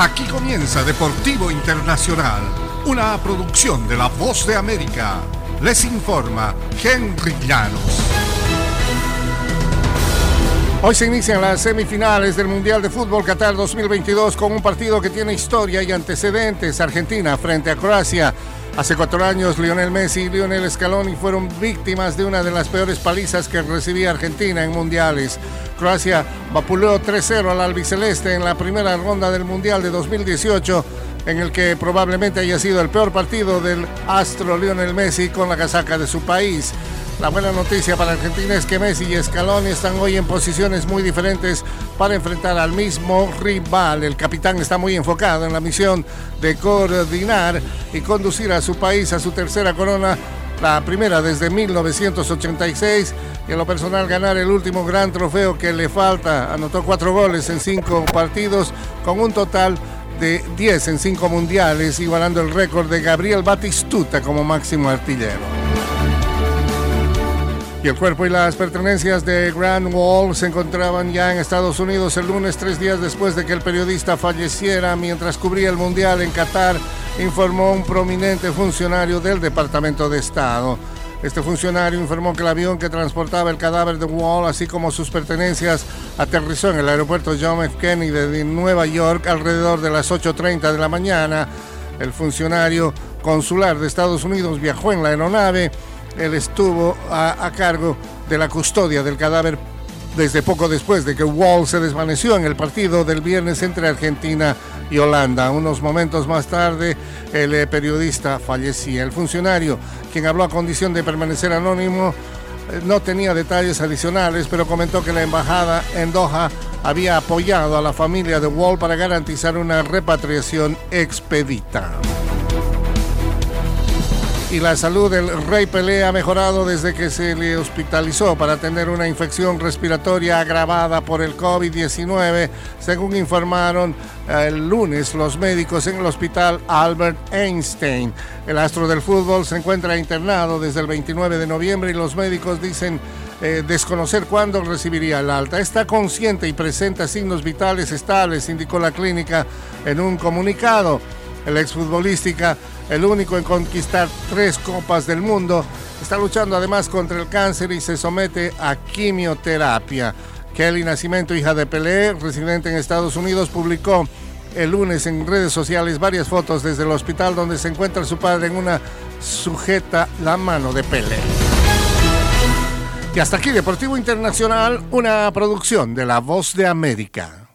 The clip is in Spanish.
Aquí comienza Deportivo Internacional, una producción de La Voz de América. Les informa Henry Llanos. Hoy se inician las semifinales del Mundial de Fútbol Qatar 2022 con un partido que tiene historia y antecedentes. Argentina frente a Croacia. Hace cuatro años, Lionel Messi y Lionel Scaloni fueron víctimas de una de las peores palizas que recibía Argentina en mundiales. Croacia vapuleó 3-0 al albiceleste en la primera ronda del Mundial de 2018, en el que probablemente haya sido el peor partido del astro Lionel Messi con la casaca de su país. La buena noticia para Argentina es que Messi y Scaloni están hoy en posiciones muy diferentes para enfrentar al mismo rival. El capitán está muy enfocado en la misión de coordinar y conducir a su país a su tercera corona, la primera desde 1986 y en lo personal ganar el último gran trofeo que le falta. Anotó cuatro goles en cinco partidos con un total de 10 en cinco mundiales, igualando el récord de Gabriel Batistuta como máximo artillero. Y el cuerpo y las pertenencias de Grand Wall se encontraban ya en Estados Unidos el lunes, tres días después de que el periodista falleciera mientras cubría el Mundial en Qatar, informó un prominente funcionario del Departamento de Estado. Este funcionario informó que el avión que transportaba el cadáver de Wall, así como sus pertenencias, aterrizó en el aeropuerto John F. Kennedy de Nueva York alrededor de las 8.30 de la mañana. El funcionario consular de Estados Unidos viajó en la aeronave él estuvo a, cargo de la custodia del cadáver desde poco después de que Wall se desvaneció en el partido del viernes entre Argentina y Holanda. Unos momentos más tarde, el eh, periodista fallecía. El funcionario, quien habló a condición de permanecer anónimo, eh, no tenía detalles adicionales, pero comentó que la embajada en Doha había apoyado a la familia de Wall para garantizar una repatriación expedita y la salud del Rey Pelé ha mejorado desde que se le hospitalizó para tener una infección respiratoria agravada por el COVID-19, según informaron eh, el lunes los médicos en el hospital Albert Einstein. El astro del fútbol se encuentra internado desde el 29 de noviembre y los médicos dicen eh, desconocer cuándo recibiría el alta. Está consciente y presenta signos vitales estables, indicó la clínica en un comunicado. El exfutbolística el único en conquistar tres copas del mundo, está luchando además contra el cáncer y se somete a quimioterapia. Kelly Nacimiento, hija de Pelé, residente en Estados Unidos, publicó el lunes en redes sociales varias fotos desde el hospital donde se encuentra su padre en una sujeta la mano de Pelé. Y hasta aquí Deportivo Internacional, una producción de La Voz de América.